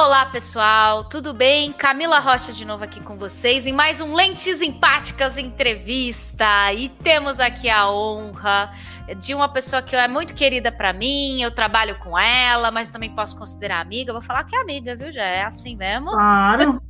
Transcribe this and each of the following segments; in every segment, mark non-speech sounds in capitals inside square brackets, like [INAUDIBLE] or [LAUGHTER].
Olá, pessoal, tudo bem? Camila Rocha de novo aqui com vocês em mais um Lentes Empáticas entrevista. E temos aqui a honra de uma pessoa que é muito querida para mim, eu trabalho com ela, mas também posso considerar amiga. vou falar que é amiga, viu? Já é assim mesmo. Claro.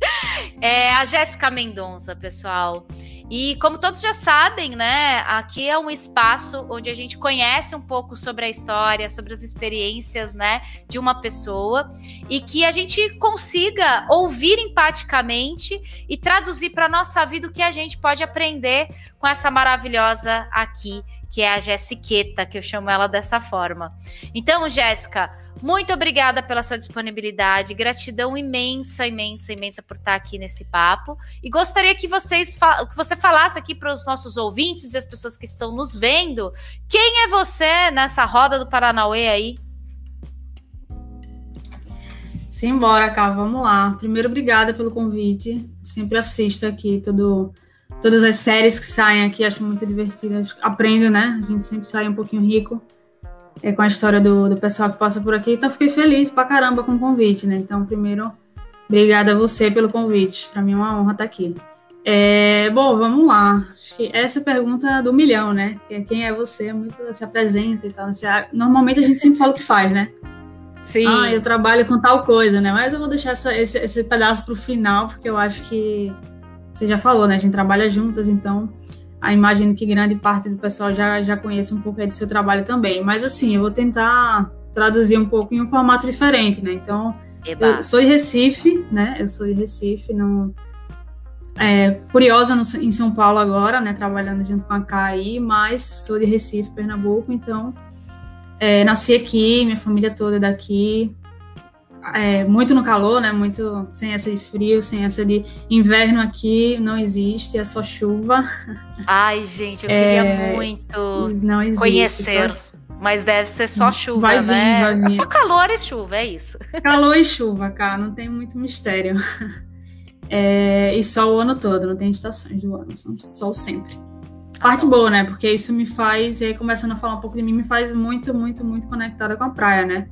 [LAUGHS] É a Jéssica Mendonça, pessoal. E como todos já sabem, né, aqui é um espaço onde a gente conhece um pouco sobre a história, sobre as experiências, né, de uma pessoa e que a gente consiga ouvir empaticamente e traduzir para nossa vida o que a gente pode aprender com essa maravilhosa aqui, que é a Jessiqueta, que eu chamo ela dessa forma. Então, Jéssica, muito obrigada pela sua disponibilidade, gratidão imensa, imensa, imensa por estar aqui nesse papo. E gostaria que vocês que você falasse aqui para os nossos ouvintes e as pessoas que estão nos vendo, quem é você nessa roda do Paranauê aí? Simbora, cá, vamos lá. Primeiro, obrigada pelo convite. Sempre assisto aqui todo, todas as séries que saem aqui, acho muito divertidas. Aprendo, né? A gente sempre sai um pouquinho rico é, com a história do, do pessoal que passa por aqui. Então, fiquei feliz pra caramba com o convite, né? Então, primeiro, obrigada a você pelo convite. Para mim é uma honra estar aqui. É, bom, vamos lá. Acho que essa é a pergunta do milhão, né? Que quem é você, muito se apresenta e tal. normalmente a gente sempre fala o que faz, né? Sim. Ah, eu trabalho com tal coisa, né? Mas eu vou deixar essa, esse, esse pedaço para o final, porque eu acho que você já falou, né? A gente trabalha juntas, então a imagino que grande parte do pessoal já, já conhece um pouco do seu trabalho também. Mas assim, eu vou tentar traduzir um pouco em um formato diferente, né? Então, Eba. eu sou de Recife, né? Eu sou de Recife, não é, curiosa no, em São Paulo agora, né? Trabalhando junto com a KAI, mas sou de Recife, Pernambuco, então é, nasci aqui, minha família toda é daqui, é, muito no calor, né? Muito sem essa de frio, sem essa de inverno aqui não existe, é só chuva. Ai, gente, eu queria é, muito existe, conhecer. Só... Mas deve ser só chuva, vai vir, né? Vai vir. É só calor e chuva, é isso. Calor e chuva, cara, não tem muito mistério. É, e sol o ano todo, não tem estações do ano, são sol sempre. Parte ah, boa, né? Porque isso me faz, e aí começando a falar um pouco de mim, me faz muito, muito, muito conectada com a praia, né?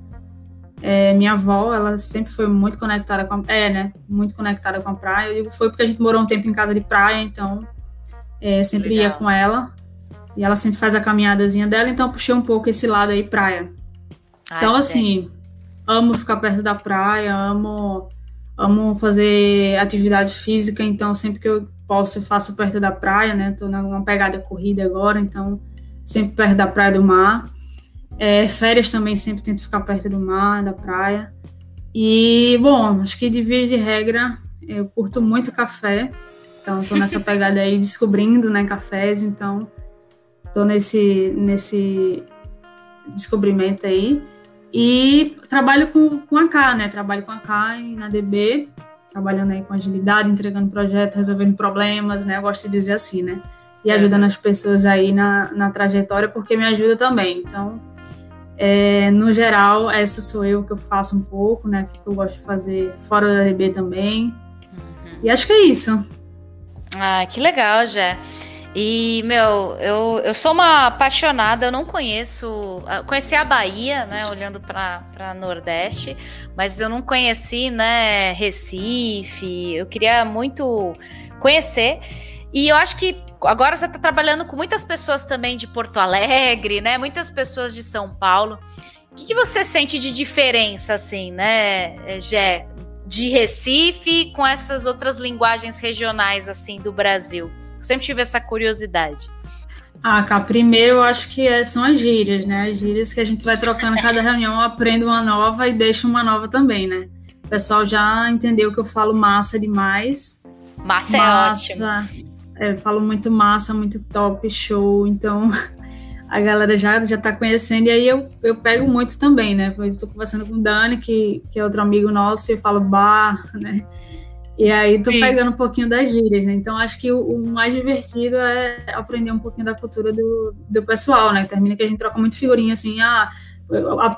É, minha avó, ela sempre foi muito conectada com a, é, né, muito conectada com a praia. Digo, foi porque a gente morou um tempo em casa de praia, então é, sempre Legal. ia com ela. E ela sempre faz a caminhadazinha dela, então eu puxei um pouco esse lado aí praia. Ai, então assim, amo ficar perto da praia, amo amo fazer atividade física, então sempre que eu posso eu faço perto da praia, né? Tô numa pegada corrida agora, então sempre perto da praia do mar. É, férias também sempre tento ficar perto do mar, da praia. E, bom, acho que de via de regra, eu curto muito café. Então, estou nessa [LAUGHS] pegada aí, descobrindo, né, cafés. Então, estou nesse, nesse descobrimento aí. E trabalho com, com a K, né? Trabalho com a K na DB, trabalhando aí com agilidade, entregando projetos, resolvendo problemas, né? Eu gosto de dizer assim, né? E ajudando as pessoas aí na, na trajetória, porque me ajuda também. Então, é, no geral, essa sou eu que eu faço um pouco, né? Que eu gosto de fazer fora da DB também. Uhum. E acho que é isso. Ah, que legal, já. E, meu, eu, eu sou uma apaixonada, eu não conheço. Ah, conheci a Bahia, né? Olhando para Nordeste, mas eu não conheci, né? Recife. Eu queria muito conhecer. E eu acho que agora você está trabalhando com muitas pessoas também de Porto Alegre, né? Muitas pessoas de São Paulo. O que, que você sente de diferença, assim, né, Gé, de Recife com essas outras linguagens regionais, assim, do Brasil? Eu sempre tive essa curiosidade. Ah, cá, primeiro eu acho que é, são as gírias, né? As gírias que a gente vai trocando cada reunião, aprendo uma nova e deixo uma nova também, né? O pessoal já entendeu que eu falo massa demais. Massa, massa é ótimo é, falo muito massa, muito top, show, então [LAUGHS] a galera já, já tá conhecendo, e aí eu, eu pego muito também, né? Eu estou conversando com o Dani, que, que é outro amigo nosso, e eu falo bar, [LAUGHS] né? E aí tô Sim. pegando um pouquinho das gírias, né? Então acho que o, o, mais divertido é aprender um pouquinho da cultura do, do pessoal, né? Termina que a gente troca muito figurinha assim, ah,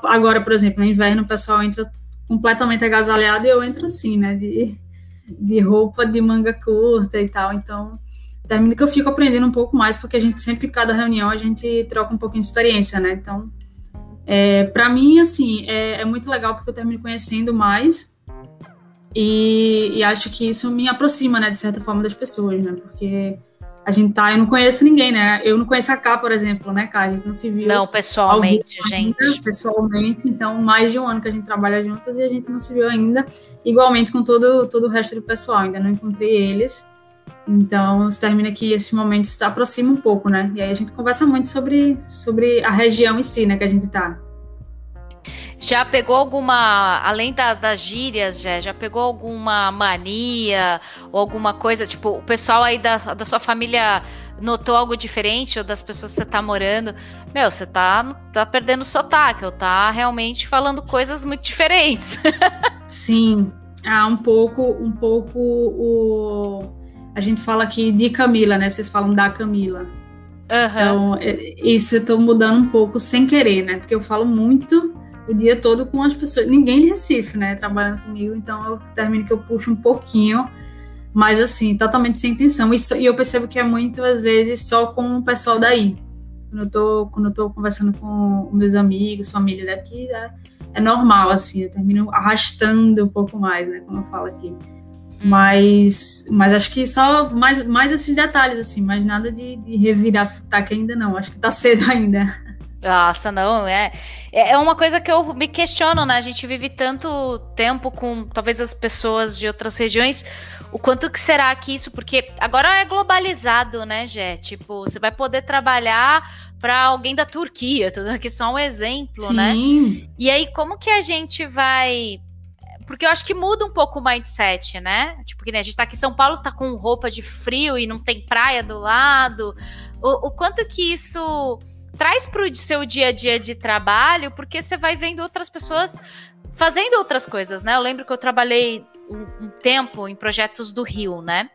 agora, por exemplo, no inverno o pessoal entra completamente agasalhado e eu entro assim, né? De, de roupa de manga curta e tal. Então termina que eu fico aprendendo um pouco mais, porque a gente sempre, cada reunião, a gente troca um pouquinho de experiência, né? Então, é, para mim, assim, é, é, muito legal porque eu termino conhecendo mais E, e, acho que isso me aproxima, né, de certa forma, das pessoas, né? Porque a gente tá, eu não conheço ninguém, né? Eu não conheço a Cá, por exemplo, né, Cá? A gente não se viu. Não, pessoalmente, gente. Ainda, pessoalmente, então mais de um ano que a gente trabalha juntas e a gente não se viu ainda. Igualmente com todo, todo o resto do pessoal, ainda não encontrei eles. Então, se termina que esses momentos se aproximam um pouco, né? E aí a gente conversa muito sobre, sobre a região em si, né, que a gente tá. Já pegou alguma, além da, das gírias, já, já pegou alguma mania ou alguma coisa? Tipo, o pessoal aí da, da sua família notou algo diferente ou das pessoas que você tá morando? Meu, você tá, tá perdendo sotaque, ou tá realmente falando coisas muito diferentes. [LAUGHS] Sim, ah, um pouco, um pouco o. A gente fala aqui de Camila, né? Vocês falam da Camila. Uhum. Então, é, isso eu tô mudando um pouco sem querer, né? Porque eu falo muito o dia todo com as pessoas. Ninguém de Recife, né? Trabalhando comigo, então eu termino que eu puxo um pouquinho, mas assim, totalmente sem intenção. E, e eu percebo que é muitas vezes só com o pessoal daí. Quando eu tô, quando eu tô conversando com meus amigos, família daqui, é, é normal, assim, eu termino arrastando um pouco mais, né? Como eu falo aqui. Hum. Mas, mas acho que só mais, mais esses detalhes, assim, mas nada de, de revirar sotaque ainda não. Acho que tá cedo [LAUGHS] ainda. Nossa, não, é, é. É uma coisa que eu me questiono, né? A gente vive tanto tempo com talvez as pessoas de outras regiões. O quanto que será que isso? Porque agora é globalizado, né, Jé? Tipo, você vai poder trabalhar para alguém da Turquia, tudo aqui só um exemplo, né? Sim. né? E aí, como que a gente vai porque eu acho que muda um pouco o mindset, né? Tipo, que né, a gente tá aqui em São Paulo, tá com roupa de frio e não tem praia do lado. O, o quanto que isso traz para o seu dia a dia de trabalho, porque você vai vendo outras pessoas fazendo outras coisas, né? Eu lembro que eu trabalhei um, um, tempo em projetos do Rio, né?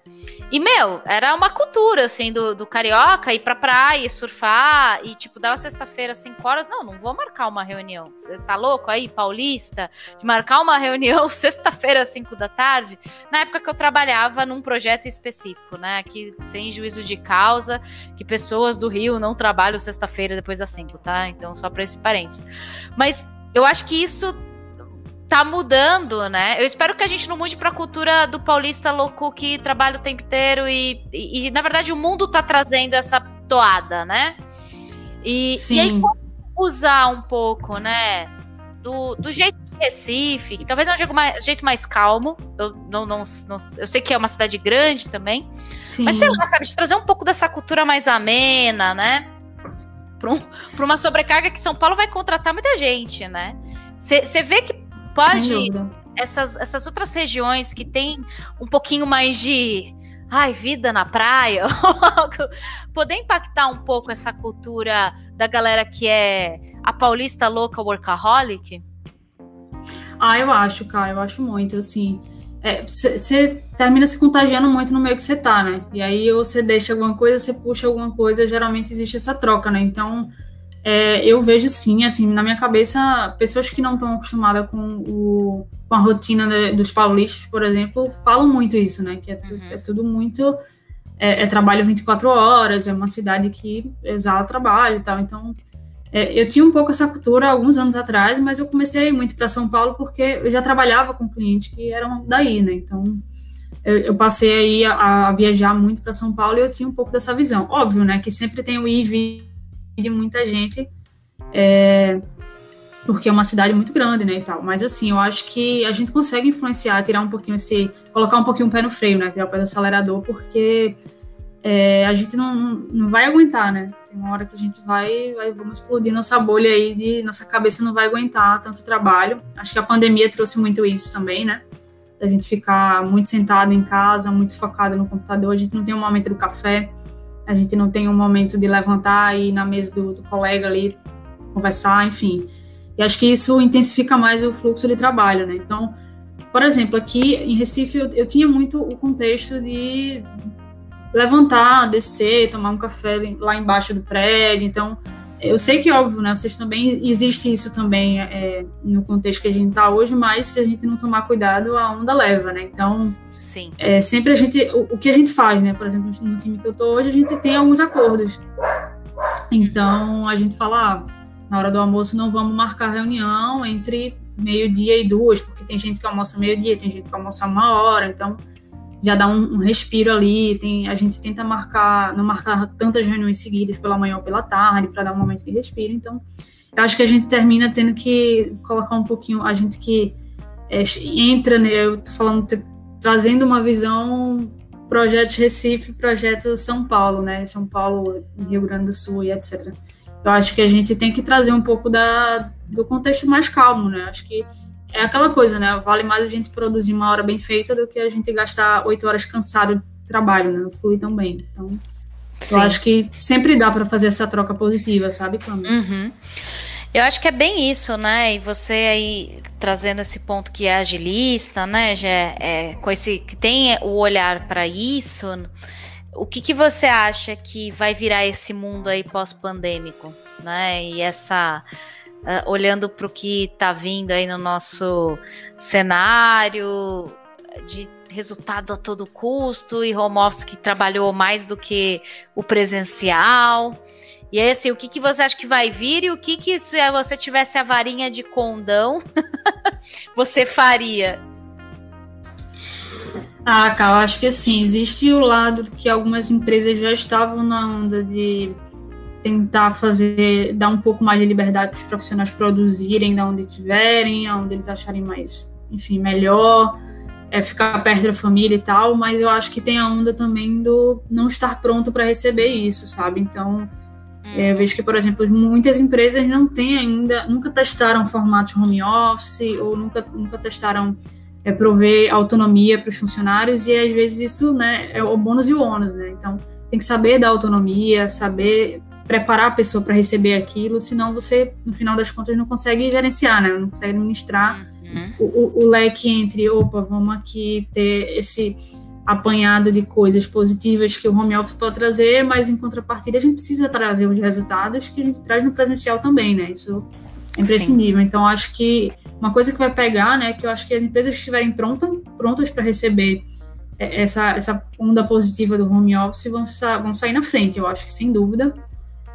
E, meu, era uma cultura, assim, do, do carioca ir pra praia, surfar, e, tipo, dava sexta-feira, 5 horas. Não, não vou marcar uma reunião. Você tá louco aí, paulista, de marcar uma reunião [LAUGHS] sexta-feira, 5 da tarde? Na época que eu trabalhava num projeto específico, né? Que sem juízo de causa, que pessoas do Rio não trabalham sexta-feira depois das 5, tá? Então, só pra esse parênteses. Mas eu acho que isso tá mudando, né? Eu espero que a gente não mude pra cultura do paulista louco que trabalha o tempo inteiro e, e, e na verdade, o mundo tá trazendo essa toada, né? E, Sim. e aí, usar um pouco, né? Do, do jeito de Recife, que talvez é um jeito mais, jeito mais calmo. Eu, não, não, não, eu sei que é uma cidade grande também. Sim. Mas sei lá, sabe, de trazer um pouco dessa cultura mais amena, né? Para um, uma sobrecarga que São Paulo vai contratar muita gente, né? Você vê que pode essas, essas outras regiões que tem um pouquinho mais de ai, vida na praia, [LAUGHS] poder impactar um pouco essa cultura da galera que é a paulista louca workaholic? Ah, eu acho, cara, eu acho muito, assim. Você é, termina se contagiando muito no meio que você tá, né? E aí você deixa alguma coisa, você puxa alguma coisa, geralmente existe essa troca, né? Então, é, eu vejo sim, assim, na minha cabeça, pessoas que não estão acostumadas com, o, com a rotina de, dos paulistas, por exemplo, falam muito isso, né? Que é, tu, uhum. é tudo muito. É, é, trabalho 24 horas, é uma cidade que exala trabalho e tal. Então, é, eu tinha um pouco essa cultura alguns anos atrás, mas eu comecei muito para São Paulo porque eu já trabalhava com clientes que eram daí, né? Então, eu, eu passei aí a, a viajar muito para São Paulo e eu tinha um pouco dessa visão. Óbvio, né? Que sempre tem o ir de muita gente, é, porque é uma cidade muito grande, né, e tal. Mas, assim, eu acho que a gente consegue influenciar, tirar um pouquinho esse... Colocar um pouquinho o pé no freio, né, tirar o pé do acelerador, porque é, a gente não, não vai aguentar, né. Tem uma hora que a gente vai, vai, vamos explodir nossa bolha aí, de nossa cabeça não vai aguentar tanto trabalho. Acho que a pandemia trouxe muito isso também, né, a gente ficar muito sentado em casa, muito focado no computador, a gente não tem um momento do café, a gente não tem um momento de levantar e ir na mesa do, do colega ali conversar, enfim. E acho que isso intensifica mais o fluxo de trabalho, né? Então, por exemplo, aqui em Recife eu, eu tinha muito o contexto de levantar, descer, tomar um café lá embaixo do prédio. Então, eu sei que, óbvio, né, vocês também, existe isso também é, no contexto que a gente está hoje, mas se a gente não tomar cuidado, a onda leva, né? Então, Sim. É, sempre a gente, o, o, que a gente faz, né? Por exemplo, no time que eu tô hoje, a gente tem alguns acordos. Então, a gente fala, ah, na hora do almoço não vamos marcar reunião entre meio-dia e duas, porque tem gente que almoça meio-dia, tem gente que almoça uma hora, então já dá um, um, respiro ali. Tem, a gente tenta marcar, não marcar tantas reuniões seguidas pela manhã ou pela tarde, para dar um momento de respiro. Então, eu acho que a gente termina tendo que colocar um pouquinho, a gente que é, entra, né, eu tô falando, trazendo uma visão projeto Recife, projeto São Paulo, né? São Paulo, Rio Grande do Sul e etc. Eu acho que a gente tem que trazer um pouco da, do contexto mais calmo, né? Acho que é aquela coisa, né? Vale mais a gente produzir uma hora bem feita do que a gente gastar oito horas cansado de trabalho, né? Não flui tão bem. Então, Sim. eu acho que sempre dá para fazer essa troca positiva, sabe? Uhum. Eu acho que é bem isso, né? E você aí trazendo esse ponto que é agilista, né? Já é com esse que tem o olhar para isso. O que, que você acha que vai virar esse mundo aí pós-pandêmico, né? E essa uh, olhando para o que está vindo aí no nosso cenário de resultado a todo custo e home office que trabalhou mais do que o presencial. E aí, assim, o que, que você acha que vai vir e o que, que se você tivesse a varinha de condão, [LAUGHS] você faria? Ah, cara, acho que assim, existe o lado que algumas empresas já estavam na onda de tentar fazer, dar um pouco mais de liberdade para os profissionais produzirem da onde estiverem, aonde eles acharem mais, enfim, melhor, é, ficar perto da família e tal, mas eu acho que tem a onda também do não estar pronto para receber isso, sabe? Então, é, eu vejo que, por exemplo, muitas empresas não têm ainda, nunca testaram formatos home office ou nunca, nunca testaram é, prover autonomia para os funcionários e às vezes isso né, é o bônus e o ônus, né? Então, tem que saber dar autonomia, saber preparar a pessoa para receber aquilo, senão você, no final das contas, não consegue gerenciar, né? Não consegue administrar uhum. o, o, leque entre, opa, vamos aqui ter esse apanhado de coisas positivas que o home office pode trazer, mas em contrapartida a gente precisa trazer os resultados que a gente traz no presencial também, né? Isso é imprescindível. Sim. Então, acho que uma coisa que vai pegar, né, que eu acho que as empresas que estiverem prontas, prontas para receber essa, essa onda positiva do home office vão, vão sair na frente, eu acho que sem dúvida.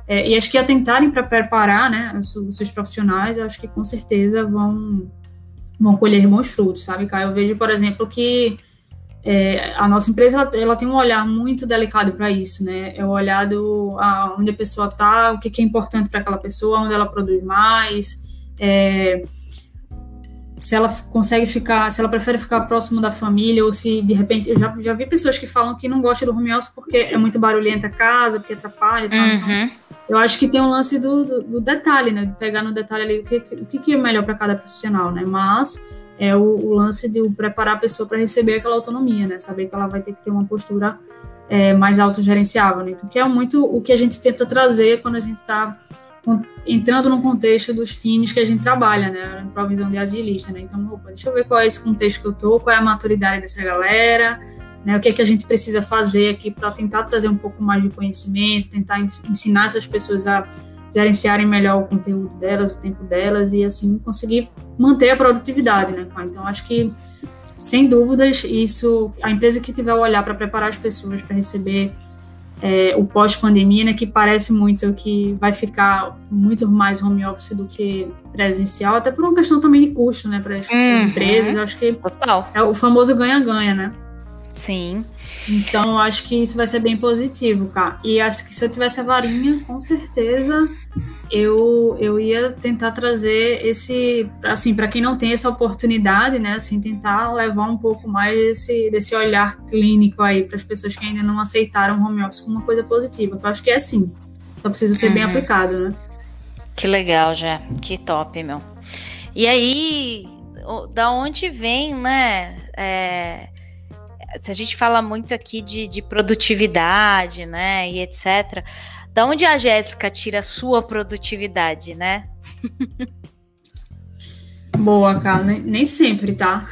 É, e acho que atentarem para preparar né, os, os, seus profissionais, acho que com certeza vão, vão colher bons frutos, sabe, Caio? Eu vejo, por exemplo, que é, a nossa empresa ela, ela, tem um olhar muito delicado para isso, né? É o olhar do a, onde a pessoa está, o que, que é importante para aquela pessoa, onde ela produz mais, é, se ela consegue ficar, se ela prefere ficar próximo da família ou se de repente eu já, já vi pessoas que falam que não gostam do home office porque é muito barulhenta a casa, porque atrapalha. Tal, então uhum. então, eu acho que tem um lance do, do, do, detalhe, né? De pegar no detalhe ali o que, o que é melhor para cada profissional, né? Mas é o, o lance de preparar a pessoa para receber aquela autonomia, né? Saber que ela vai ter que ter uma postura é, mais autogerenciável, né? Então, que é muito o que a gente tenta trazer quando a gente está entrando no contexto dos times que a gente trabalha, né? Na provisão de agilista, né? Então, opa, deixa eu ver qual é esse contexto que eu tô, qual é a maturidade dessa galera, né, o que é que a gente precisa fazer aqui para tentar trazer um pouco mais de conhecimento, tentar ensinar essas pessoas a gerenciarem melhor o conteúdo delas, o tempo delas e assim conseguir manter a produtividade, né? Então acho que sem dúvidas isso a empresa que tiver o olhar para preparar as pessoas para receber é, o pós-pandemia, né, que parece muito que vai ficar muito mais home office do que presencial, até por uma questão também de custo, né, para as uhum. empresas. Acho que Total. é o famoso ganha-ganha, né? Sim. Então, eu acho que isso vai ser bem positivo, cara. E acho que se eu tivesse a varinha, com certeza eu, eu ia tentar trazer esse, assim, para quem não tem essa oportunidade, né, assim, tentar levar um pouco mais desse, desse olhar clínico aí para as pessoas que ainda não aceitaram home office como uma coisa positiva, que eu acho que é assim. Só precisa ser uhum. bem aplicado, né? Que legal, já. Que top, meu. E aí, da onde vem, né? É, se a gente fala muito aqui de, de produtividade, né, e etc. Da onde a Jéssica tira a sua produtividade, né? Boa, cara, nem, nem sempre, tá?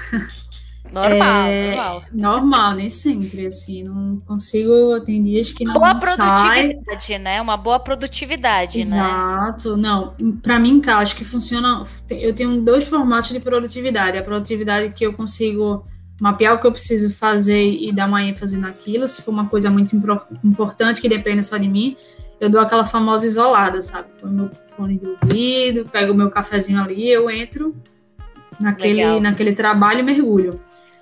Normal, é, normal. Normal, nem sempre, assim, não consigo, tem dias que não Boa produtividade, sai. né? Uma boa produtividade, Exato. né? Exato, não, pra mim, cara, acho que funciona, eu tenho dois formatos de produtividade, a produtividade que eu consigo mapear o que eu preciso fazer e dar uma ênfase naquilo. Se for uma coisa muito importante que depende só de mim, eu dou aquela famosa isolada, sabe? Põe meu fone de ouvido, pego o meu cafezinho ali, eu entro naquele, naquele trabalho e mergulho.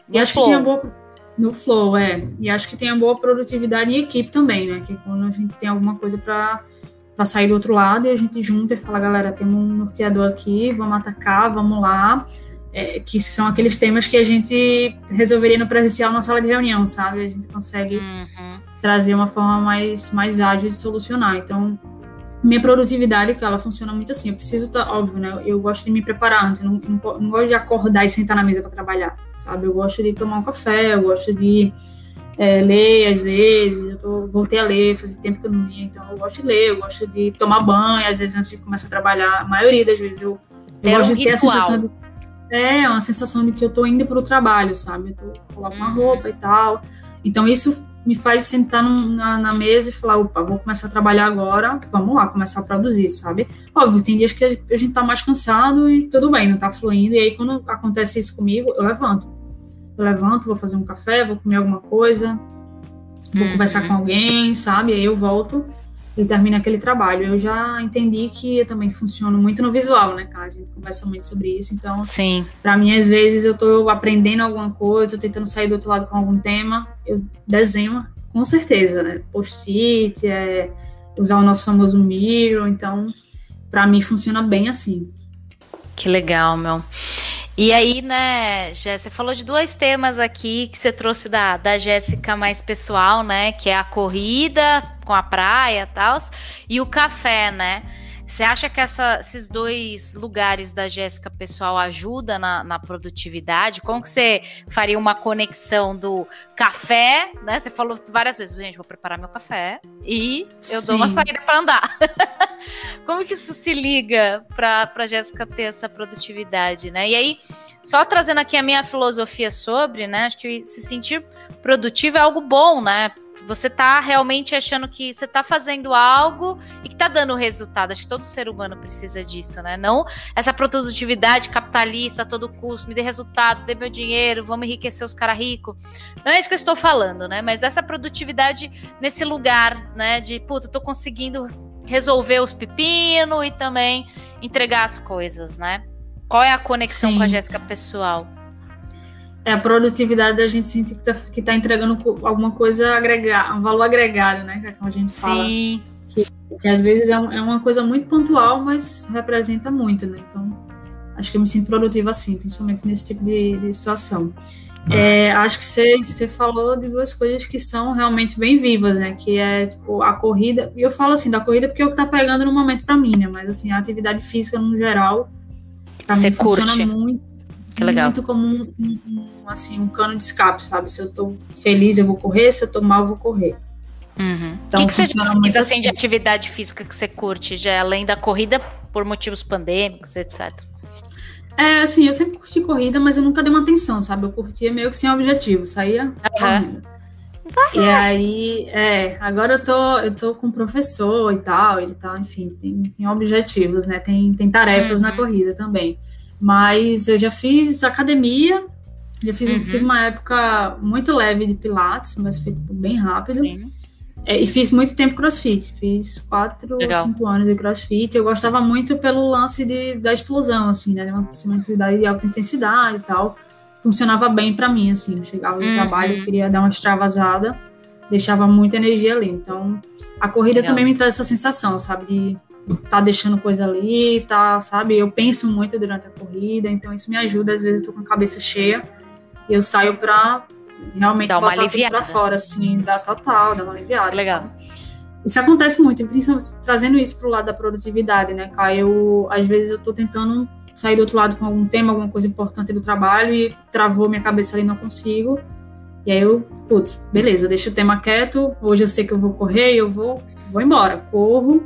E acho flow. que tem a boa no flow, é. E acho que tem a boa produtividade em equipe também, né? Que quando a gente tem alguma coisa para para sair do outro lado e a gente junta e fala, galera, temos um norteador aqui, vamos atacar, vamos lá. É, que são aqueles temas que a gente resolveria no presencial na sala de reunião, sabe? A gente consegue Uhum. trazer uma forma mais, mais ágil de solucionar. Então, minha produtividade, ela funciona muito assim. Eu preciso, tá, óbvio, né? Eu gosto de me preparar antes. Eu não, não, não gosto de acordar e sentar na mesa para trabalhar, sabe? Eu gosto de tomar um café, eu gosto de é, ler às vezes. Eu tô, voltei a ler, fazia tempo que eu não lia, então eu gosto de ler, eu gosto de tomar banho, às vezes antes de começar a trabalhar. A maioria das vezes eu, eu gosto um de ter a sensação de. É, uma sensação de que eu tô indo pro trabalho, sabe? Eu tô, coloco uma Uhum. roupa e tal. Então isso me faz sentar num- na, na mesa e falar, opa, vou começar a trabalhar agora, vamos lá, começar a produzir, sabe? Óbvio, tem dias que a gente tá mais cansado e tudo bem, não tá fluindo, e aí quando acontece isso comigo, eu levanto. Eu levanto, vou fazer um café, vou comer alguma coisa, vou Uhum. conversar com alguém, sabe? Aí eu volto e termino aquele trabalho. Eu já entendi que eu também funciono muito no visual, né, cara? A gente conversa muito sobre isso, então Sim. Pra mim, às vezes, eu tô aprendendo alguma coisa, tô tentando sair do outro lado com algum tema, eu desenho, com certeza, né? Post-it, é, usar o nosso famoso Miro, então, pra mim, funciona bem assim. Que legal, meu. E aí, né, Jéssica, você falou de dois temas aqui que você trouxe da, da Jéssica mais pessoal, né? Que é a corrida com a praia e tal, e o café, né? Você acha que essa- esses dois lugares da Jéssica pessoal ajudam na, na produtividade? Como que você faria uma conexão do café, né? Você falou várias vezes, gente, vou preparar meu café e eu dou uma Sim. saída para andar. [LAUGHS] Como que isso se liga para para Jéssica ter essa produtividade, né? E aí, só trazendo aqui a minha filosofia sobre, né? Acho que se sentir produtivo é algo bom, né? Você tá realmente achando que você tá fazendo algo e que tá dando resultado. Acho que todo ser humano precisa disso, né? Não essa produtividade capitalista a todo custo, me dê resultado, dê meu dinheiro, vamos enriquecer os caras ricos. Não é isso que eu estou falando, né? Mas essa produtividade nesse lugar, né? De, puta, eu tô conseguindo resolver os pepinos e também entregar as coisas, né? Qual é a conexão Sim. com a Jéssica pessoal? É a produtividade da gente sentir que tá, que tá entregando alguma coisa agregada, um valor agregado, né? Que é como a gente fala. Sim, Que às vezes é, um- é uma coisa muito pontual, mas representa muito, né? Então, acho que eu me sinto produtiva assim, principalmente nesse tipo de, de situação. É, acho que você, você falou de duas coisas que são realmente bem vivas, né? Que é, tipo, a corrida. E eu falo assim, da corrida porque é o que tá pegando no momento pra mim, né? Mas, assim, a atividade física, no geral, pra Você mim funciona curte? muito. Que legal. Muito como um, um- assim, um cano de escape, sabe? Se eu tô feliz, eu vou correr. Se eu tô mal, eu vou correr. Uhum. Então, o que, que você muito assim, de assim. atividade física que você curte, já além da corrida por motivos pandêmicos, etc. É, assim, eu sempre curti corrida, mas eu nunca dei uma atenção, sabe? Eu curtia meio que sem objetivo, saía correndo. E aí, é, agora eu tô, eu tô com o professor e tal, ele tá, enfim, tem, tem objetivos, né? Tem, tem tarefas na Uhum. corrida também. Mas eu já fiz academia, já fiz, Uhum. fiz uma época muito leve de pilates, mas foi tipo, bem rápido. É, e fiz muito tempo crossfit. Fiz quatro Legal. ou cinco anos de crossfit. Eu gostava muito pelo lance de, da explosão, assim, né? De uma, uma atividade de alta intensidade e tal. Funcionava bem pra mim, assim. Eu chegava no Uhum. trabalho, eu queria dar uma extravasada, deixava muita energia ali. Então, a corrida Legal. também me traz essa sensação, sabe? De tá deixando coisa ali, tá, sabe? Eu penso muito durante a corrida, então isso me ajuda. Às vezes eu tô com a cabeça cheia e eu saio pra realmente Dá uma botar pra fora, assim, dá total, dá uma aliviada. Legal. Isso acontece muito, principalmente trazendo isso pro lado da produtividade, né, Kai? Eu, às vezes eu tô tentando sair do outro lado com algum tema, alguma coisa importante do trabalho e travou minha cabeça ali, não consigo. E aí eu, putz, beleza, deixa o tema quieto, hoje eu sei que eu vou correr, eu vou, vou embora, corro.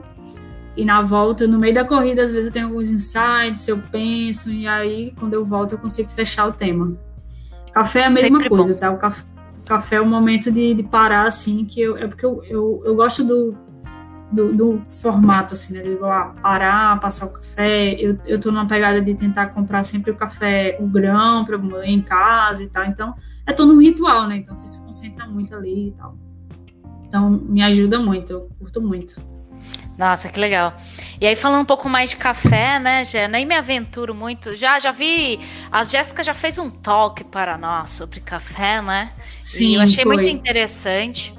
E na volta, no meio da corrida, às vezes eu tenho alguns insights, eu penso, e aí quando eu volto eu consigo fechar o tema. Café é a mesma Sempre coisa, tá? O café, café é o momento de, de parar, assim, que eu, é porque eu, eu, eu gosto do, do, do formato, assim, né? De ah, parar, passar o café. Eu, eu tô numa pegada de tentar comprar sempre o café, o grão, pra moer em casa e tal. Então, é todo um ritual, né? Então, você se concentra muito ali e tal. Então, me ajuda muito, eu curto muito. Nossa, que legal. E aí, falando um pouco mais de café, né, Jé? Nem me aventuro muito. Já, já vi. A Jéssica já fez um talk para nós sobre café, né? Sim. E eu achei foi. muito interessante.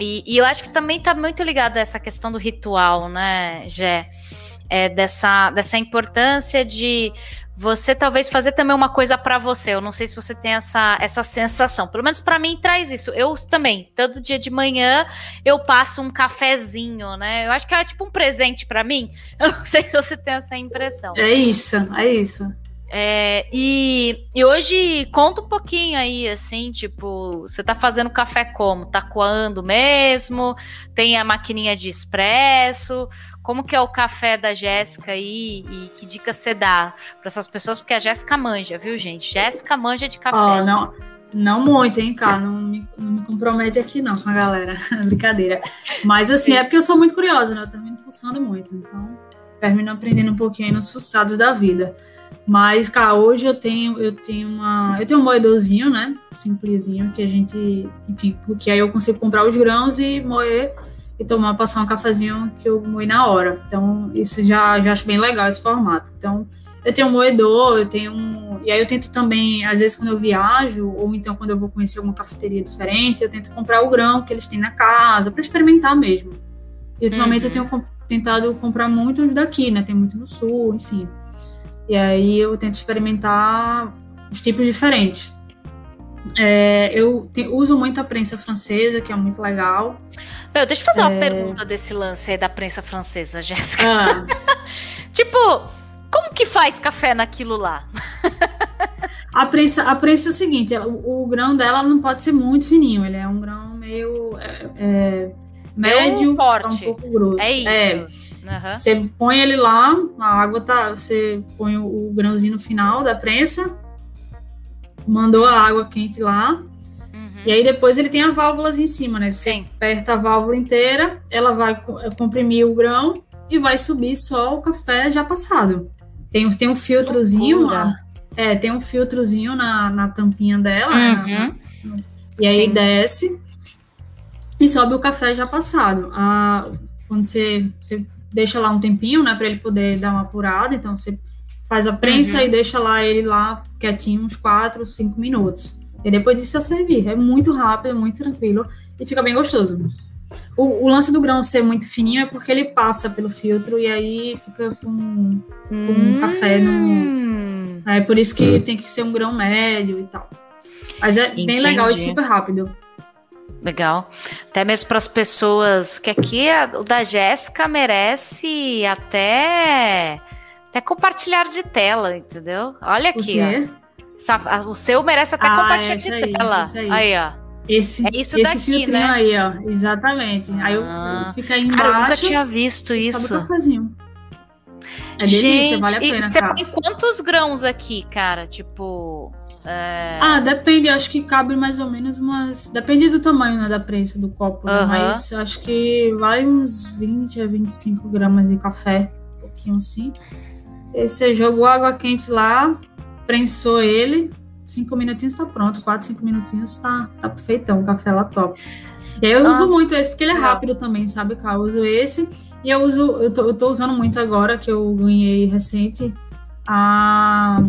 E, e, eu acho que também está muito ligado a essa questão do ritual, né, Jé? É, dessa, dessa importância de você talvez fazer também uma coisa para você. Eu não sei se você tem essa, essa sensação. Pelo menos para mim traz isso. Eu também, todo dia de manhã eu passo um cafezinho, né? Eu acho que é tipo um presente para mim. [LAUGHS] Eu não sei se você tem essa impressão. É isso, é isso. É, e, e hoje conta um pouquinho aí, assim, tipo, você tá fazendo café como? Tá coando mesmo? Tem a maquininha de expresso? Como que é o café da Jéssica aí e que dica você dá para essas pessoas? Porque a Jéssica manja, viu, gente? Jéssica manja de café. Ó, não, não muito, hein, cara? Não me, não me compromete aqui não com a galera. [LAUGHS] Brincadeira. Mas assim, é porque eu sou muito curiosa, né? Eu termino fuçando muito. Então, termino aprendendo um pouquinho aí nos fuçados da vida. Mas, cara, hoje eu tenho, eu tenho uma. Eu tenho um moedorzinho, né? Simplesinho, que a gente. Enfim, porque aí eu consigo comprar os grãos e moer e tomar, passar um cafezinho que eu moí na hora. Então, isso já, já acho bem legal esse formato. Então, eu tenho um moedor, eu tenho um. E aí eu tento também, às vezes, quando eu viajo, ou então quando eu vou conhecer alguma cafeteria diferente, eu tento comprar o grão que eles têm na casa, para experimentar mesmo. E ultimamente uhum. eu tenho tentado comprar muitos daqui, né? Tem muito no sul, enfim. E aí eu tento experimentar os tipos diferentes. É, eu te, uso muito a prensa francesa, que é muito legal. Meu, deixa eu fazer é... uma pergunta desse lance aí da prensa francesa, Jéssica. Ah. [LAUGHS] tipo, como que faz café naquilo lá? a prensa, a prensa é o seguinte, o, o, grão dela não pode ser muito fininho, ele é um grão meio é, é médio, forte. um pouco grosso. É isso. É. Uhum. Você põe ele lá, a água tá. Você põe o, o grãozinho no final da prensa, mandou a água quente lá. Uhum. E aí depois ele tem a válvulas em cima, né? Você Sim. aperta a válvula inteira, ela vai eh, comprimir o grão e vai subir só o café já passado. Tem, tem um filtrozinho lá. É, tem um filtrozinho na, na tampinha dela. Né? Uhum. Né? E aí Sim. desce e sobe o café já passado. Ah, quando você, você deixa lá um tempinho, né, para ele poder dar uma apurada, então você faz a prensa uhum. e deixa lá ele lá quietinho uns 4, 5 minutos. E depois disso é servir. É muito rápido, é muito tranquilo e fica bem gostoso. O, o, lance do grão ser muito fininho é porque ele passa pelo filtro e aí fica com, com hum. um café no. É por isso que tem que ser um grão médio e tal. Mas é Entendi. bem legal e super rápido. Legal. Até mesmo para as pessoas que aqui o da Jéssica merece até até compartilhar de tela, entendeu? Olha aqui, ó. O seu merece até ah, compartilhar de aí, tela. Aí. aí, ó. Esse, é isso esse daqui, né? aí, ó. Exatamente. Ah. Aí eu, eu fica aí embaixo. Cara, eu nunca tinha visto isso. É delícia, Gente, vale a pena. Você põe quantos grãos aqui, cara? Tipo. É... Ah, depende, acho que cabe mais ou menos umas. Depende do tamanho né, da prensa do copo, né? mas acho que vai uns 20 a 25 gramas de café, um pouquinho assim. Você jogou água quente lá, prensou ele, cinco minutinhos tá pronto, quatro, cinco minutinhos tá, tá perfeitão, o café lá top. E aí eu Nossa. uso muito esse porque ele é rápido também, sabe, cara? Eu uso esse e eu uso, eu tô, eu tô usando muito agora que eu ganhei recente a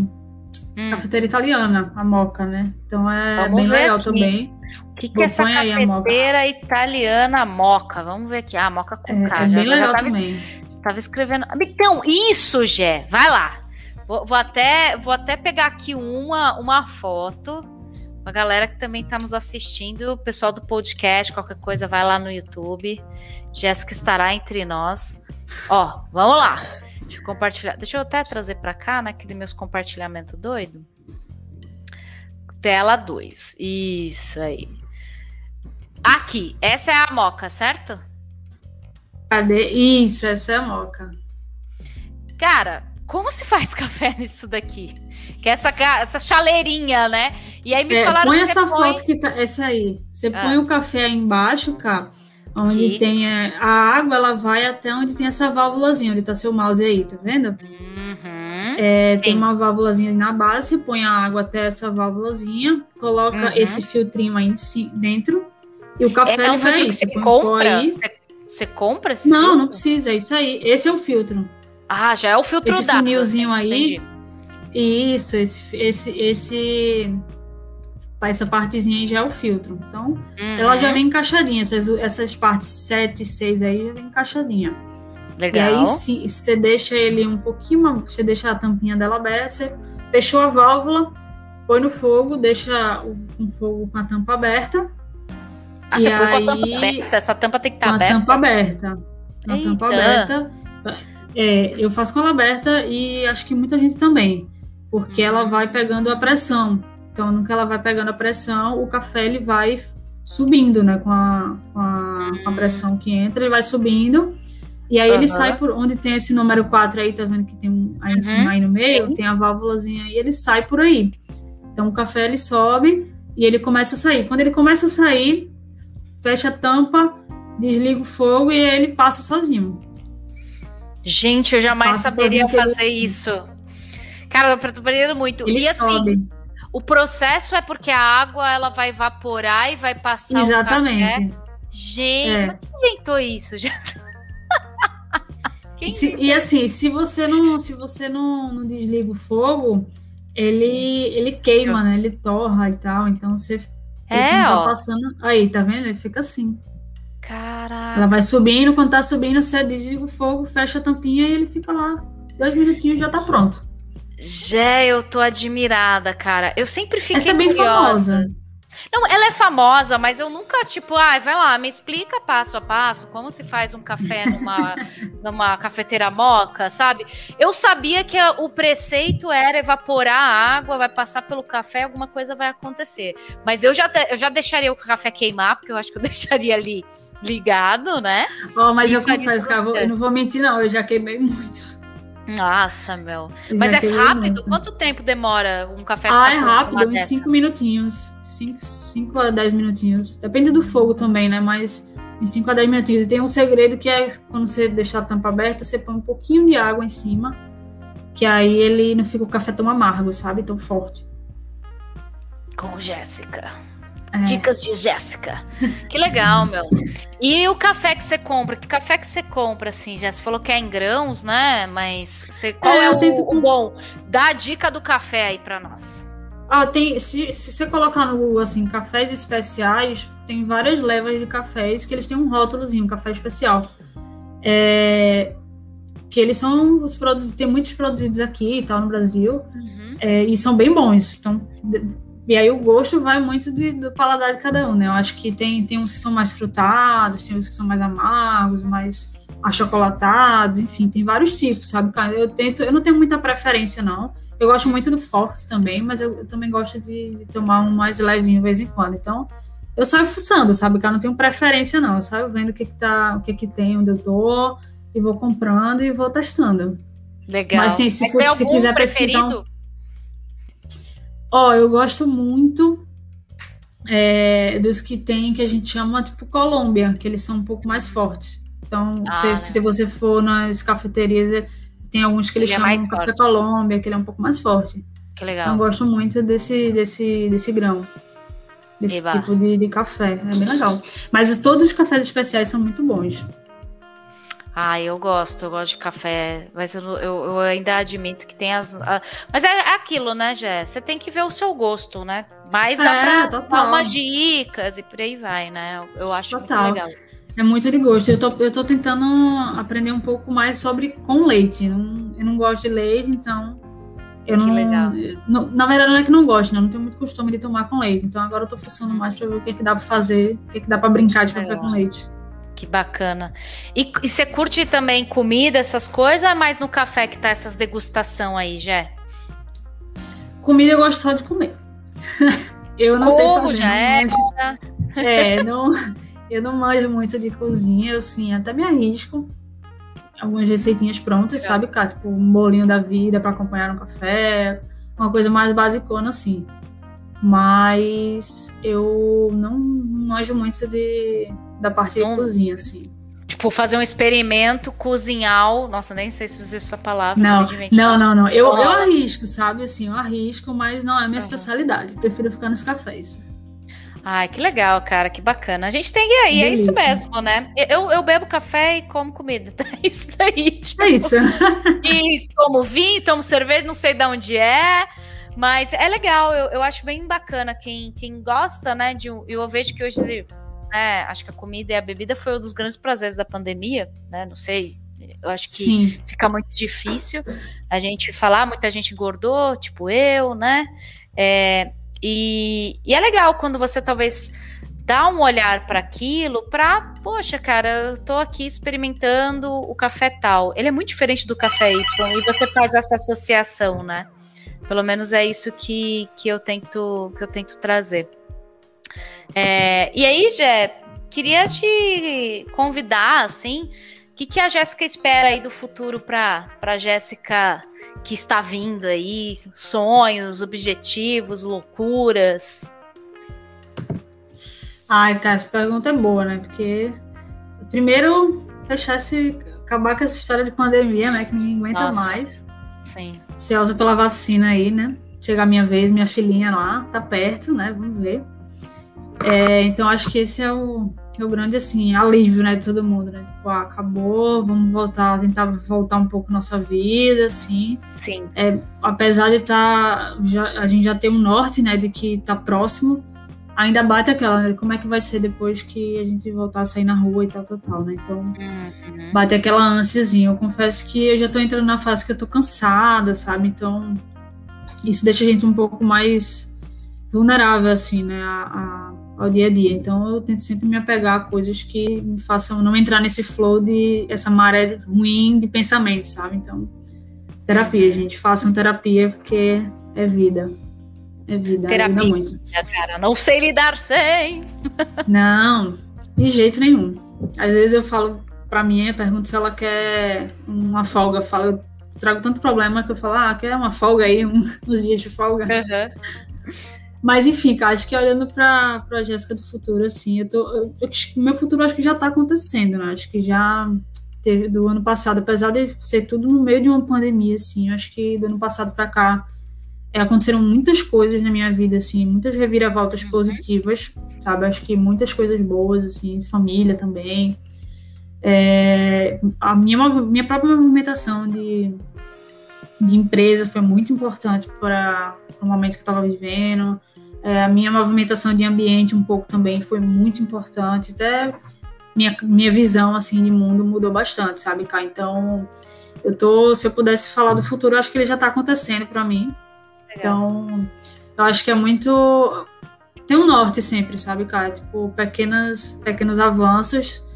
Hum. Cafeteira italiana, a Moca, né? Então é Vamos bem legal aqui. também. O que, que é essa cafeteira italiana Moca? Vamos ver aqui. Ah, Moca com é, K. É bem legal tava, também. Estava escrevendo. Então, isso, Gé. Vai lá. Vou, vou, até, vou até pegar aqui uma, uma foto. A galera que também está nos assistindo, o pessoal do podcast, qualquer coisa, vai lá no YouTube. Jéssica estará entre nós. Ó, vamos lá. Deixa eu compartilhar. Deixa eu até trazer para cá, naquele meus compartilhamento doido. Tela 2. Isso aí. Aqui, essa é a moca, certo? Cadê? Isso, essa é a moca. Cara, como se faz [LAUGHS] café nisso daqui? Que é essa, essa chaleirinha, né? E aí me é, falaram põe que essa põe... foto que tá. Essa aí. Você ah. põe o café aí embaixo, cara Onde tem a, a, água, ela vai até onde tem essa válvulazinha, onde tá seu mouse aí, tá vendo? Uhum, é, tem uma válvulazinha na base, põe a água até essa válvulazinha, coloca uhum. esse filtrinho aí dentro e o café é, é um vai que você compra, você, Você compra esse Não, filtro? não precisa, é isso aí. Esse é o filtro. Ah, já é o filtro Esse d'água. funilzinho aí. Entendi. Isso, esse, esse, esse, essa partezinha aí já é o filtro. Então, ela já Uhum, vem encaixadinha. Essas, essas partes 7 e 6 aí já vem encaixadinha. Legal. E aí, se você deixa ele um pouquinho, você deixa a tampinha dela aberta, você fechou a válvula, põe no fogo, deixa o, um fogo com a tampa aberta. Ah, e você põe com a tampa aí- aberta. Essa tampa tem que estar a aberta. tampa aberta. Com a Eita. tampa aberta. É, eu faço com ela aberta e acho que muita gente também. Porque ela Hum. vai pegando a pressão. Então, que ela vai pegando a pressão, o café ele vai subindo, né? Com a, com a, com a Hum. pressão que entra, ele vai subindo. E aí ele Aham. sai por onde tem esse número 4 aí, tá vendo que tem um aí em Uhum, cima aí no meio, sim. tem a válvulazinha aí, ele sai por aí. Então o café ele sobe e ele começa a sair. Quando ele começa a sair, fecha a tampa, desliga o fogo e ele passa sozinho. Gente, eu jamais Passa saberia que ele- fazer isso. Cara, eu tô aprendendo muito. Ele e assim, sobe. o processo é porque a água ela vai evaporar e vai passar. Exatamente. Gente, É. mas quem inventou isso? [LAUGHS] Já- Quem Se- e assim, se você não, se você não, não desliga o fogo, ele, ele queima, né? Ele torra e tal. Então você ele É, tá ó. passando. Aí, tá vendo? Ele fica assim. Caraca. Ela vai subindo, quando tá subindo, você desliga o fogo, fecha a tampinha e ele fica lá. Dois minutinhos já tá pronto. Jé, eu tô admirada, cara. Eu sempre fiquei Essa é bem curiosa. famosa. Não, ela é famosa, mas eu nunca, tipo, ai, vai lá, me explica passo a passo como se faz um café numa, [LAUGHS] numa cafeteira moca, sabe? Eu sabia que a- o preceito era evaporar a água, vai passar pelo café, alguma coisa vai acontecer. Mas eu já, eu já deixaria o café queimar, porque eu acho que eu [LAUGHS] deixaria ali ligado, né? Ó, mas E eu confesso que eu, vou- você. eu não vou mentir, não. Eu já queimei muito. Nossa, meu. Eu Mas é rápido? Quanto tempo demora um café Ah, é rápido, uns dessa? 5 minutinhos. 5 a 10 minutinhos. Depende do fogo também, né? Mas uns 5 a 10 minutinhos. E tem um segredo que é quando você deixar a tampa aberta, você põe um pouquinho de água em cima. Que aí ele não fica o café tão amargo, sabe? Tão forte. Com Jéssica. É. Dicas de Jéssica. Que legal, meu. E o café que você compra? Que café que você compra, assim? Você falou que é em grãos, né? Mas você, qual É, é, eu o, tento o bom? Dá a dica do café aí pra nós. Ah, tem. Se, se você colocar no Google assim, cafés especiais, tem várias levas de cafés que eles têm um rótulozinho, um café especial. É, que eles são os produtos, tem muitos produzidos aqui e tal no Brasil, Uhum. é, e são bem bons. Então, e aí o gosto vai muito de- do paladar de cada um, né? Eu acho que tem, tem uns que são mais frutados, tem uns que são mais amargos, mais achocolatados, enfim, tem vários tipos, sabe? Eu tento, eu não tenho muita preferência, não. Eu gosto muito do forte também, mas eu, eu também gosto de, de tomar um mais levinho de vez em quando. Então, eu saio fuçando, sabe? Cara, eu não tenho preferência, não. Eu saio vendo o que, que tá, o que, que tem, onde eu tô, e vou comprando e vou testando. Legal. Mas tem- se Mas tem se quiser pesquisar um- Ó, eu gosto muito é, dos que tem, que a gente chama tipo Colômbia, que eles são um pouco mais fortes. Então, Ah, se, né? se você for nas cafeterias, é- tem alguns que eles Ele é chamam mais Café forte. Colômbia, que ele é um pouco mais forte. Que Então, legal. eu gosto muito desse, desse, desse grão. Desse Eba. tipo de, de café. É bem legal. Mas todos os cafés especiais são muito bons. Ah, eu gosto, eu gosto de café, mas eu, não- eu, eu ainda admito que tem as. a- mas é, é aquilo, né, Jé? Você tem que ver o seu gosto, né? Mas dá É, pra total. dar umas dicas e por aí vai, né? Eu, eu acho Total. muito legal. É muito de gosto. Eu tô, eu tô tentando aprender um pouco mais sobre com leite. Não- eu não gosto de leite, então. Eu Que não, legal. não- Na verdade, não é que não gosto, né? Eu não tenho muito costume de tomar com leite. Então agora eu tô fuçando mais pra ver o que, é que dá pra fazer, o que, é que dá pra brincar de café Legal. com leite. Que bacana. E, e você curte também comida, essas coisas, ou é mais no café que tá essas degustação aí, Jé? Comida eu gosto só de comer. [LAUGHS] eu não sei Como fazer. já não é? É, não, eu não manjo muito de cozinha, eu sim, até me arrisco. Algumas receitinhas prontas, Legal. sabe, cara? Tipo um bolinho da vida para acompanhar um café, uma coisa mais basicona assim. Mas eu não manjo muito de, da parte de cozinha, assim. Tipo, fazer um experimento, cozinhar. Nossa, nem sei se usa essa palavra. Não, não, não, não. Eu, eu arrisco, sabe? Assim, eu arrisco, mas não é a minha Uhum. especialidade. Prefiro ficar nos cafés. Ai, que legal, cara, que bacana. A gente tem que ir aí, é isso mesmo, né? Eu, eu bebo café e como comida, [LAUGHS] tá isso daí. Tipo. É isso. [LAUGHS] e como vinho, tomo cerveja, não sei de onde é, mas é legal, eu, eu acho bem bacana quem, quem gosta, né, de eu vejo que hoje, né, acho que a comida e a bebida foi um dos grandes prazeres da pandemia, né, não sei, eu acho que Sim. fica muito difícil a gente falar, muita gente engordou, tipo eu, né, é, e, e é legal quando você talvez dá um olhar para aquilo, para, poxa, cara, eu tô aqui experimentando o café tal. Ele é muito diferente do café Y e você faz essa associação, né? Pelo menos é isso que, que eu tento que eu tento trazer. É, e aí, Jé, queria te convidar, assim, o que, que a Jéssica espera aí do futuro para a Jéssica que está vindo aí? Sonhos, objetivos, loucuras? Ai, cara, essa pergunta é boa, né? Porque primeiro fechar esse. acabar com essa história de pandemia, né? Que ninguém aguenta Nossa, mais. Sim. usa pela vacina aí, né? Chegar a minha vez, minha filhinha lá, tá perto, né? Vamos ver. É, então acho que esse é o, é o grande assim alívio, né, de todo mundo, né? Tipo, ah, acabou, vamos voltar, tentar voltar um pouco nossa vida, assim. Sim. É, apesar de estar, tá, a gente já tem um norte, né, de que tá próximo, ainda bate aquela, né, como é que vai ser depois que a gente voltar a sair na rua e tal, tal, tal, né? Então, uhum. bate aquela ânsiazinha. Eu confesso que eu já tô entrando na fase que eu tô cansada, sabe? Então, isso deixa a gente um pouco mais vulnerável, assim, né, a, a ao dia a dia. Então eu tento sempre me apegar a coisas que me façam não entrar nesse flow de essa maré ruim de pensamentos, sabe? Então, terapia, gente, façam terapia porque é vida. É vida, terapia, ajuda muito. cara, não sei lidar sem. [LAUGHS] não, de jeito nenhum. Às vezes eu falo para mim, pergunto se ela quer uma folga, eu falo, eu trago tanto problema que eu falo, ah, quer uma folga aí, um, [LAUGHS] uns dias de folga. Uhum. Mas enfim, cara, acho que olhando para a Jéssica do futuro, assim, eu tô. Eu, meu futuro acho que já está acontecendo, né? Acho que já teve do ano passado, apesar de ser tudo no meio de uma pandemia, assim, acho que do ano passado para cá é, aconteceram muitas coisas na minha vida, assim, muitas reviravoltas uhum. positivas, sabe? Acho que muitas coisas boas, assim, família também. É, a minha, minha própria movimentação de, de empresa foi muito importante para o momento que eu estava vivendo. É, a minha movimentação de ambiente um pouco também foi muito importante. Até minha, minha visão assim de mundo mudou bastante, sabe, cá. Então, eu tô, se eu pudesse falar do futuro, eu acho que ele já está acontecendo para mim. Legal. Então, eu acho que é muito tem um norte sempre, sabe, cara? Tipo, pequenas, pequenos avanços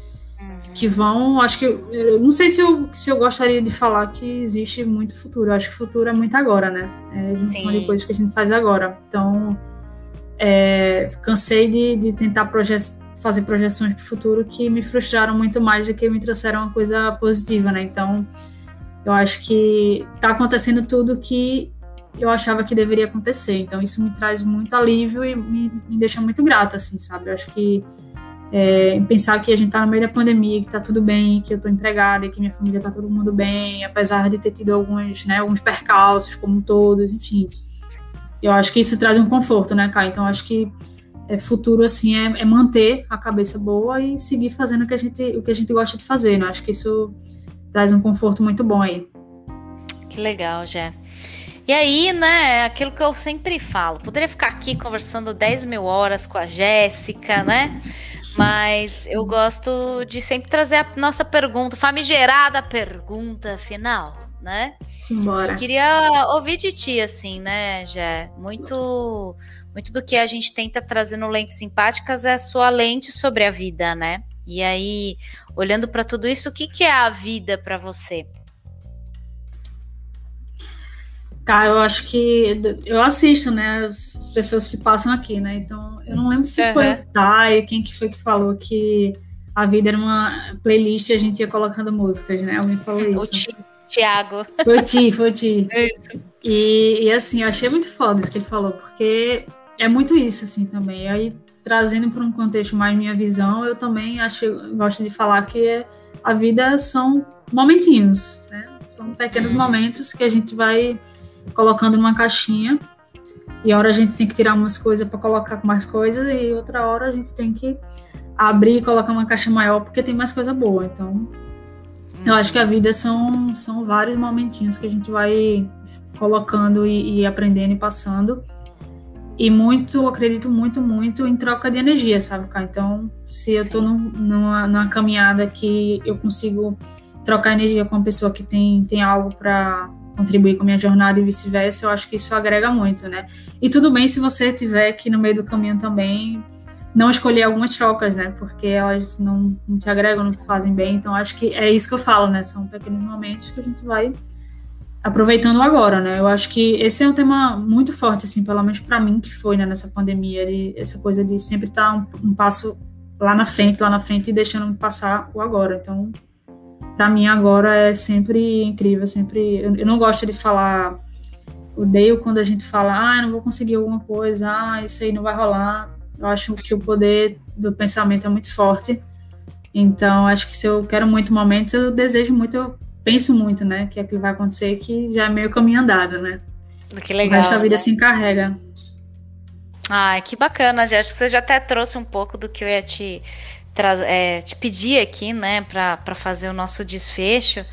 que vão, acho que eu não sei se eu, se eu gostaria de falar que existe muito futuro. Eu acho que futuro é muito agora, né? É junção Sim. de coisas que a gente faz agora. Então, é, cansei de, de tentar proje fazer projeções para o futuro que me frustraram muito mais do que me trouxeram uma coisa positiva, né? Então, eu acho que está acontecendo tudo que eu achava que deveria acontecer. Então, isso me traz muito alívio e me, me deixa muito grata, assim, sabe? Eu acho que é, pensar que a gente está no meio da pandemia, que está tudo bem, que eu estou empregada, que minha família está todo mundo bem, apesar de ter tido alguns, né, alguns percalços, como todos, enfim. Eu acho que isso traz um conforto, né, Kai? Então, acho que é, futuro, assim, é, é, manter a cabeça boa e seguir fazendo o que a gente, o que a gente gosta de fazer, né? Acho que isso traz um conforto muito bom aí. Que legal, Jé. E aí, né, aquilo que eu sempre falo, poderia ficar aqui conversando 10 mil horas com a Jéssica, né? Mas eu gosto de sempre trazer a nossa pergunta, famigerada pergunta final, né? Simbora. Eu queria ouvir de ti, assim, né, Jé? Muito, muito do que a gente tenta trazer no Lentes Simpáticas é a sua lente sobre a vida, né? E aí, olhando para tudo isso, o que, que é a vida para você? Cara, eu acho que eu assisto, né, as, as, pessoas que passam aqui, né? Então, eu não lembro se uhum. foi o Thay, quem que foi que falou que a vida era uma playlist e a gente ia colocando músicas, né? Alguém falou isso. O Tiago. Foi o Ti, foi o Ti. [LAUGHS] Isso. E, e assim, eu achei muito foda isso que ele falou, porque é muito isso, assim, também. E aí, trazendo para um contexto mais minha visão, eu também acho, gosto de falar que a vida são momentinhos, né? São pequenos uhum. momentos que a gente vai colocando numa caixinha e hora a gente tem que tirar umas coisas para colocar mais coisas, e outra hora a gente tem que abrir e colocar uma caixa maior porque tem mais coisa boa. Então, eu acho que a vida são, são vários momentinhos que a gente vai colocando e, e aprendendo e passando. E muito, acredito muito, muito em troca de energia, sabe, cara? Então, se eu tô num, numa, numa caminhada que eu consigo trocar energia com uma pessoa que tem, tem algo para contribuir com a minha jornada e vice-versa, eu acho que isso agrega muito, né? E tudo bem se você tiver aqui no meio do caminho também não escolher algumas trocas, né? Porque elas não, não te agregam, não te fazem bem. Então, acho que é isso que eu falo, né? São pequenos momentos que a gente vai aproveitando agora, né? Eu acho que esse é um tema muito forte, assim, pelo menos para mim que foi né, nessa pandemia, de, essa coisa de sempre estar tá um, um, passo lá na frente, lá na frente e deixando passar o agora. Então, para mim agora é sempre incrível, sempre. Eu, não gosto de falar, odeio quando a gente fala, ah, não vou conseguir alguma coisa, ah, isso aí não vai rolar. Eu acho que o poder do pensamento é muito forte. Então, acho que se eu quero muito momentos, eu desejo muito, eu penso muito, né? Que é que vai acontecer, que já é meio caminho andado, né? Que legal. O vida né? se encarrega. Ai, que bacana, que você já até trouxe um pouco do que eu ia te, é, te pedir aqui, né, para fazer o nosso desfecho.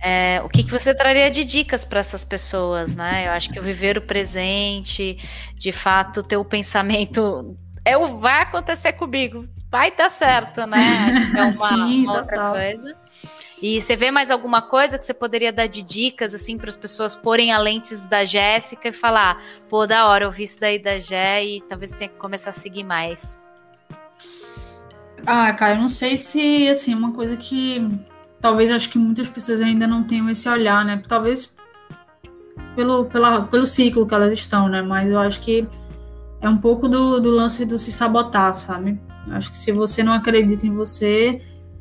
É, o que, que você traria de dicas para essas pessoas, né? Eu acho que o viver o presente, de fato, ter o pensamento é o vai acontecer comigo, vai dar certo, né? [LAUGHS] É uma, Sim, uma outra coisa. E você vê mais alguma coisa que você poderia dar de dicas, assim, para as pessoas porem a lentes da Jéssica e falar, pô, da hora, eu vi isso daí da Jé e talvez tenha que começar a seguir mais. Ah, cara, eu não sei se, assim, uma coisa que talvez acho que muitas pessoas ainda não tenham esse olhar, né? Talvez pelo, pela, pelo ciclo que elas estão, né? Mas eu acho que é um pouco do, do lance do se sabotar, sabe? Acho que se você não acredita em você,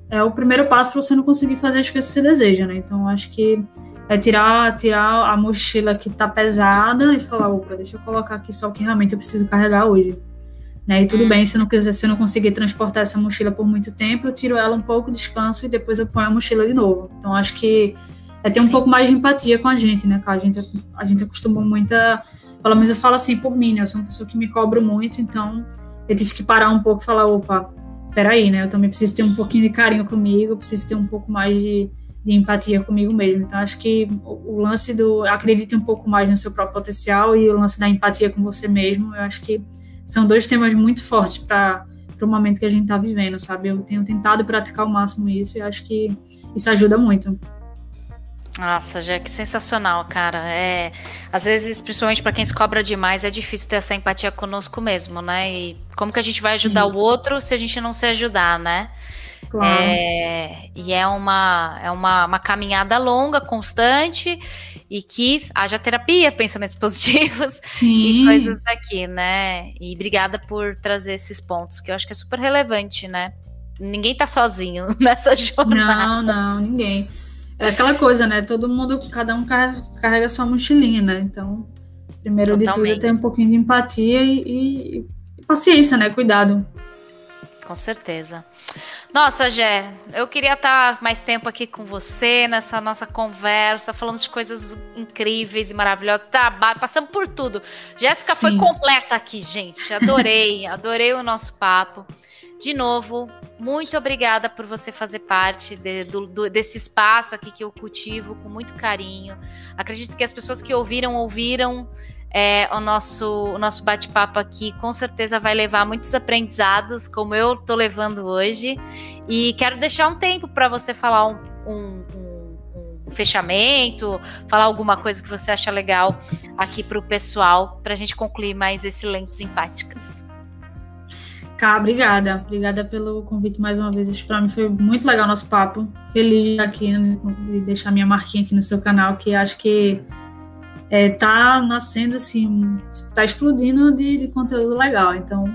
é o primeiro passo para você não conseguir fazer as coisas que você deseja, né? Então, acho que é tirar, tirar a mochila que tá pesada e falar, opa, deixa eu colocar aqui só o que realmente eu preciso carregar hoje. Né? E tudo hum. bem, se não quiser, se não conseguir transportar essa mochila por muito tempo, eu tiro ela um pouco, descanso e depois eu ponho a mochila de novo. Então, acho que é ter Sim. um pouco mais de empatia com a gente, né? A gente, a gente acostumou muito a pelo menos eu falo assim por mim, né? Eu sou uma pessoa que me cobro muito, então eu tive que parar um pouco e falar, opa, peraí, né? Eu também preciso ter um pouquinho de carinho comigo, preciso ter um pouco mais de, de empatia comigo mesmo. Então, acho que o, o, lance do acredite um pouco mais no seu próprio potencial e o lance da empatia com você mesmo, eu acho que são dois temas muito fortes para o momento que a gente está vivendo, sabe? Eu tenho tentado praticar ao máximo isso e acho que isso ajuda muito. Nossa, já que sensacional, cara. É, às vezes, principalmente para quem se cobra demais, é difícil ter essa empatia conosco mesmo, né? E como que a gente vai ajudar Sim. o outro se a gente não se ajudar, né? Claro. É, e é uma é uma, uma caminhada longa, constante e que haja terapia, pensamentos [LAUGHS] positivos Sim. e coisas daqui, né? E obrigada por trazer esses pontos que eu acho que é super relevante, né? Ninguém tá sozinho [LAUGHS] nessa jornada. Não, não, ninguém. É aquela coisa, né? Todo mundo, cada um carrega, sua mochilinha, né? Então, primeiro Totalmente. de tudo é ter um pouquinho de empatia e, e, e paciência, né? Cuidado. Com certeza. Nossa, Gé, eu queria estar mais tempo aqui com você nessa nossa conversa, falando de coisas incríveis e maravilhosas, trabalho, passando por tudo. Jéssica foi completa aqui, gente. Adorei, [LAUGHS] adorei o nosso papo. De novo, muito obrigada por você fazer parte de, do, do, desse espaço aqui que eu cultivo com muito carinho. Acredito que as pessoas que ouviram, ouviram é, o nosso, o nosso bate-papo aqui. Com certeza vai levar muitos aprendizados, como eu estou levando hoje. E quero deixar um tempo para você falar um, um, um, um, fechamento, falar alguma coisa que você acha legal aqui para o pessoal, para a gente concluir mais excelentes empáticas. Cá, obrigada. Obrigada pelo convite mais uma vez. Para mim foi muito legal o nosso papo. Feliz de aqui, de deixar minha marquinha aqui no seu canal, que acho que é, tá nascendo assim, tá explodindo de, de conteúdo legal. Então,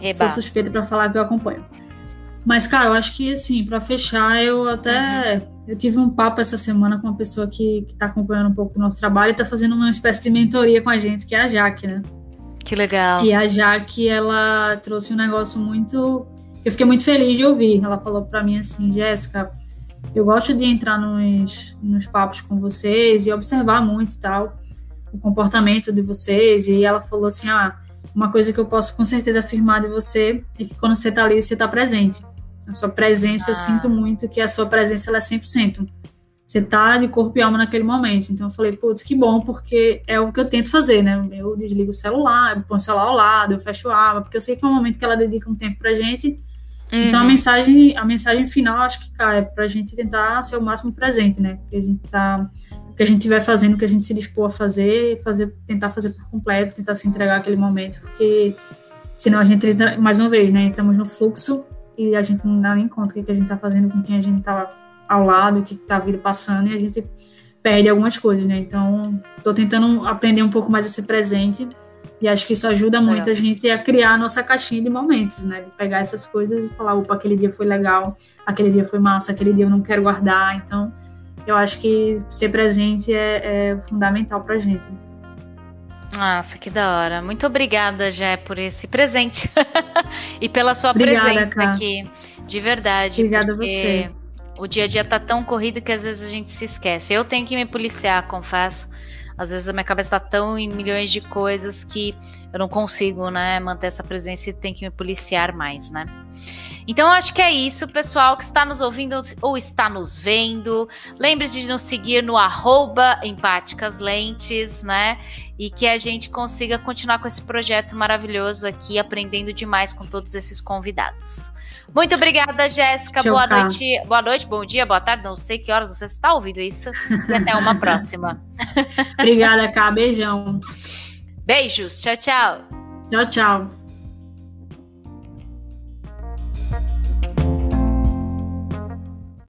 Eba. sou suspeita para falar que eu acompanho. Mas, cara, eu acho que, assim, para fechar, eu até. Uhum. Eu tive um papo essa semana com uma pessoa que, está acompanhando um pouco do nosso trabalho e está fazendo uma espécie de mentoria com a gente, que é a Jaque, né? Que legal. E a Jaque, ela trouxe um negócio muito. Eu fiquei muito feliz de ouvir. Ela falou para mim assim: Jéssica, eu gosto de entrar nos, nos papos com vocês e observar muito e tal. O comportamento de vocês, e ela falou assim: ah, uma coisa que eu posso com certeza afirmar de você é que quando você está ali, você está presente. A sua presença, ah. eu sinto muito que a sua presença ela é 100%. Você tá de corpo e alma naquele momento. Então eu falei, putz, que bom, porque é o que eu tento fazer, né? Eu desligo o celular, eu ponho o celular ao lado, eu fecho a aba, porque eu sei que é um momento que ela dedica um tempo pra gente. Uhum. Então a uhum. mensagem, a mensagem final acho que cai é pra gente tentar ser o máximo presente, né? Porque a gente tá que a gente estiver fazendo, o que a gente se dispor a fazer, fazer, tentar fazer por completo, tentar se entregar aquele momento, porque senão a gente entra, mais uma vez, né, entramos no fluxo e a gente não dá nem conta o que, a gente está fazendo com quem a gente está ao lado, o que está a vida passando, e a gente perde algumas coisas, né? Então, estou tentando aprender um pouco mais a ser presente e acho que isso ajuda muito é. a gente a criar a nossa caixinha de momentos, né? De pegar essas coisas e falar, opa, aquele dia foi legal, aquele dia foi massa, aquele dia eu não quero guardar. Então, eu acho que ser presente é, é fundamental para a gente. Nossa, que da hora. Muito obrigada, Jé, por esse presente [LAUGHS] e pela sua obrigada, presença aqui. De verdade. Obrigada a você. O dia a dia tá tão corrido que às vezes a gente se esquece. Eu tenho que me policiar, confesso. Às vezes a minha cabeça tá tão em milhões de coisas que eu não consigo, né, manter essa presença e tenho que me policiar mais, né? Então, acho que é isso, pessoal que está nos ouvindo ou está nos vendo. Lembre-se de nos seguir no arroba Empáticas Lentes, né? E que a gente consiga continuar com esse projeto maravilhoso aqui, aprendendo demais com todos esses convidados. Muito obrigada, Jéssica. Boa noite, boa noite, bom dia, boa tarde. Não sei que horas você está ouvindo isso. E até uma [LAUGHS] próxima. Obrigada, Cá. Beijão. Beijos. Tchau, tchau. Tchau, tchau.